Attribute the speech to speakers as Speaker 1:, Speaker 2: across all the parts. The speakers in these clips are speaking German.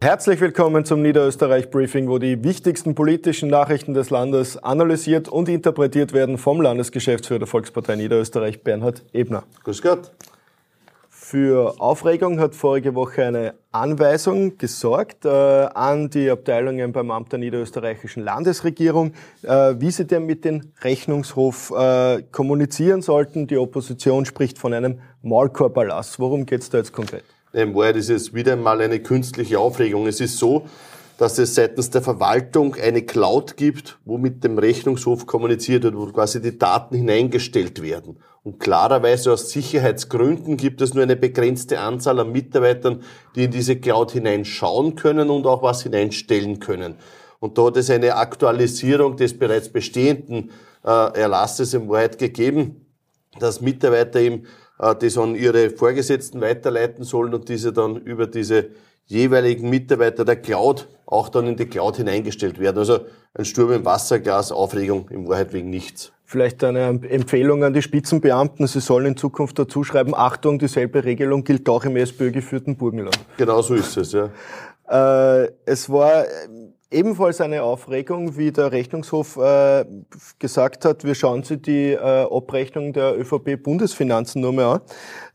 Speaker 1: Herzlich willkommen zum Niederösterreich Briefing, wo die wichtigsten politischen Nachrichten des Landes analysiert und interpretiert werden vom Landesgeschäftsführer der Volkspartei Niederösterreich, Bernhard Ebner.
Speaker 2: Grüß Gott.
Speaker 1: Für Aufregung hat vorige Woche eine Anweisung gesorgt äh, an die Abteilungen beim Amt der niederösterreichischen Landesregierung, äh, wie sie denn mit dem Rechnungshof äh, kommunizieren sollten. Die Opposition spricht von einem Maulkorberlass. Worum geht es da jetzt konkret?
Speaker 2: In Wahrheit ist es wieder einmal eine künstliche Aufregung. Es ist so, dass es seitens der Verwaltung eine Cloud gibt, wo mit dem Rechnungshof kommuniziert wird, wo quasi die Daten hineingestellt werden. Und klarerweise aus Sicherheitsgründen gibt es nur eine begrenzte Anzahl an Mitarbeitern, die in diese Cloud hineinschauen können und auch was hineinstellen können. Und dort ist eine Aktualisierung des bereits bestehenden äh, Erlasses im Wahrheit gegeben, dass Mitarbeiter eben das an ihre Vorgesetzten weiterleiten sollen und diese dann über diese jeweiligen Mitarbeiter der Cloud auch dann in die Cloud hineingestellt werden. Also ein Sturm im Wasserglas, Aufregung im Wahrheit wegen nichts.
Speaker 1: Vielleicht eine Empfehlung an die Spitzenbeamten. Sie sollen in Zukunft dazu schreiben, Achtung, dieselbe Regelung gilt auch im SPÖ geführten Burgenland.
Speaker 2: Genau so ist es, ja.
Speaker 1: Äh, es war ebenfalls eine Aufregung, wie der Rechnungshof äh, gesagt hat, wir schauen Sie die äh, Abrechnung der ÖVP-Bundesfinanzen nur mehr an.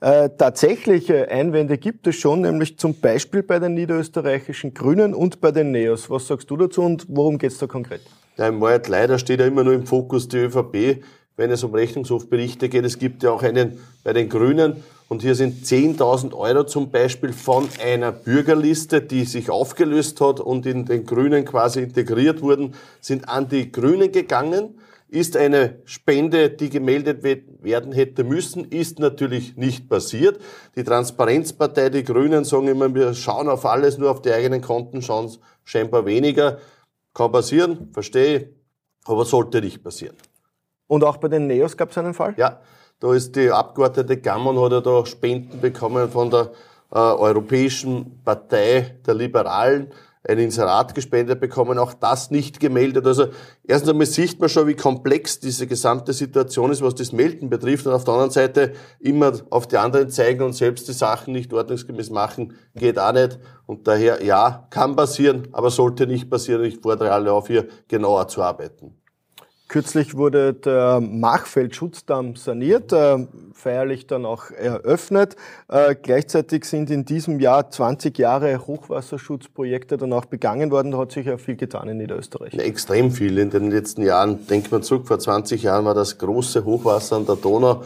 Speaker 1: Äh, tatsächliche Einwände gibt es schon, nämlich zum Beispiel bei den niederösterreichischen Grünen und bei den NEOS. Was sagst du dazu und worum geht es da konkret?
Speaker 2: Ja, im leider steht ja immer nur im Fokus die ÖVP, wenn es um Rechnungshofberichte geht. Es gibt ja auch einen bei den Grünen und hier sind 10.000 Euro zum Beispiel von einer Bürgerliste, die sich aufgelöst hat und in den Grünen quasi integriert wurden, sind an die Grünen gegangen. Ist eine Spende, die gemeldet werden hätte müssen, ist natürlich nicht passiert. Die Transparenzpartei, die Grünen sagen immer, wir schauen auf alles, nur auf die eigenen Konten schauen scheinbar weniger. Kann passieren, verstehe, aber sollte nicht passieren.
Speaker 1: Und auch bei den Neos gab es einen Fall?
Speaker 2: Ja, da ist die Abgeordnete Gammon hat ja da Spenden bekommen von der äh, Europäischen Partei der Liberalen, ein Inserat gespendet bekommen, auch das nicht gemeldet. Also erstens einmal sieht man schon, wie komplex diese gesamte Situation ist, was das Melden betrifft. Und auf der anderen Seite immer auf die anderen zeigen und selbst die Sachen nicht ordnungsgemäß machen, geht auch nicht. Und daher, ja, kann passieren, aber sollte nicht passieren. Ich fordere alle auf, hier genauer zu arbeiten.
Speaker 1: Kürzlich wurde der Machfeld-Schutzdamm saniert, äh, feierlich dann auch eröffnet. Äh, gleichzeitig sind in diesem Jahr 20 Jahre Hochwasserschutzprojekte dann auch begangen worden. Da hat sich ja viel getan in Niederösterreich.
Speaker 2: Extrem viel in den letzten Jahren. Denkt man zurück, vor 20 Jahren war das große Hochwasser an der Donau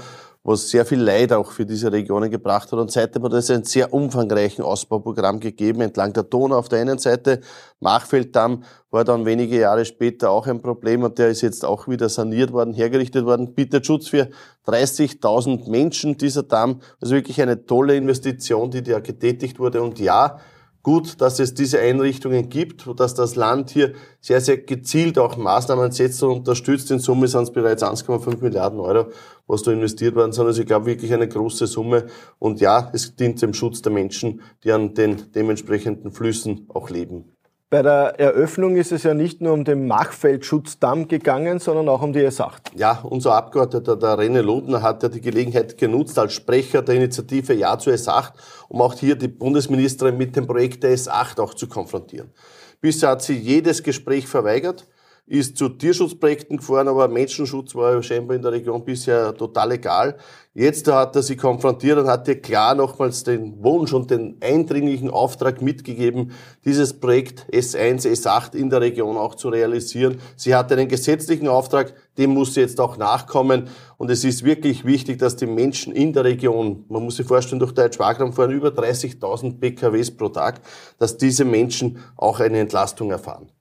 Speaker 2: was sehr viel Leid auch für diese Regionen gebracht hat. Und seitdem hat es einen sehr umfangreichen Ausbauprogramm gegeben, entlang der Donau auf der einen Seite. Machfelddamm war dann wenige Jahre später auch ein Problem und der ist jetzt auch wieder saniert worden, hergerichtet worden, bietet Schutz für 30.000 Menschen, dieser Damm. Also wirklich eine tolle Investition, die da getätigt wurde. Und ja, gut, dass es diese Einrichtungen gibt, dass das Land hier sehr, sehr gezielt auch Maßnahmen setzt und unterstützt. In Summe sind es bereits 1,5 Milliarden Euro, was da investiert worden sind. Also ich glaube wirklich eine große Summe. Und ja, es dient dem Schutz der Menschen, die an den dementsprechenden Flüssen auch leben.
Speaker 1: Bei der Eröffnung ist es ja nicht nur um den Machfeldschutzdamm gegangen, sondern auch um die S8.
Speaker 2: Ja, unser Abgeordneter, der René Lodner, hat ja die Gelegenheit genutzt als Sprecher der Initiative Ja zu S8, um auch hier die Bundesministerin mit dem Projekt der S8 auch zu konfrontieren. Bisher hat sie jedes Gespräch verweigert ist zu Tierschutzprojekten gefahren, aber Menschenschutz war scheinbar in der Region bisher total egal. Jetzt hat er sie konfrontiert und hat ihr klar nochmals den Wunsch und den eindringlichen Auftrag mitgegeben, dieses Projekt S1, S8 in der Region auch zu realisieren. Sie hat einen gesetzlichen Auftrag, dem muss sie jetzt auch nachkommen. Und es ist wirklich wichtig, dass die Menschen in der Region, man muss sich vorstellen, durch Deutsch-Wagram fahren über 30.000 PKWs pro Tag, dass diese Menschen auch eine Entlastung erfahren.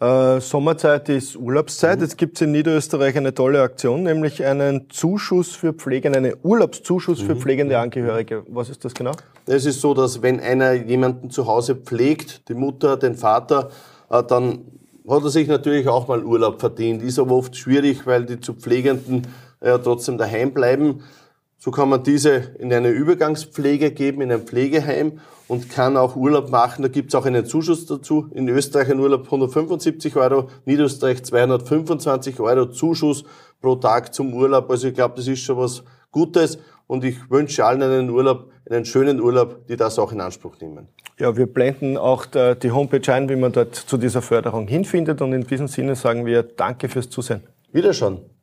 Speaker 1: Äh, Sommerzeit ist Urlaubszeit. Mhm. Jetzt gibt es in Niederösterreich eine tolle Aktion, nämlich einen Zuschuss für Pflegende, einen Urlaubszuschuss mhm. für pflegende Angehörige. Was ist das genau?
Speaker 2: Es ist so, dass wenn einer jemanden zu Hause pflegt, die Mutter, den Vater, äh, dann hat er sich natürlich auch mal Urlaub verdient. Ist aber oft schwierig, weil die zu Pflegenden ja trotzdem daheim bleiben. So kann man diese in eine Übergangspflege geben, in ein Pflegeheim und kann auch Urlaub machen. Da gibt es auch einen Zuschuss dazu. In Österreich ein Urlaub 175 Euro, Niederösterreich 225 Euro Zuschuss pro Tag zum Urlaub. Also ich glaube, das ist schon was Gutes. Und ich wünsche allen einen Urlaub, einen schönen Urlaub, die das auch in Anspruch nehmen.
Speaker 1: Ja, wir blenden auch die Homepage ein, wie man dort zu dieser Förderung hinfindet. Und in diesem Sinne sagen wir Danke fürs Zusehen.
Speaker 2: Wiederschauen.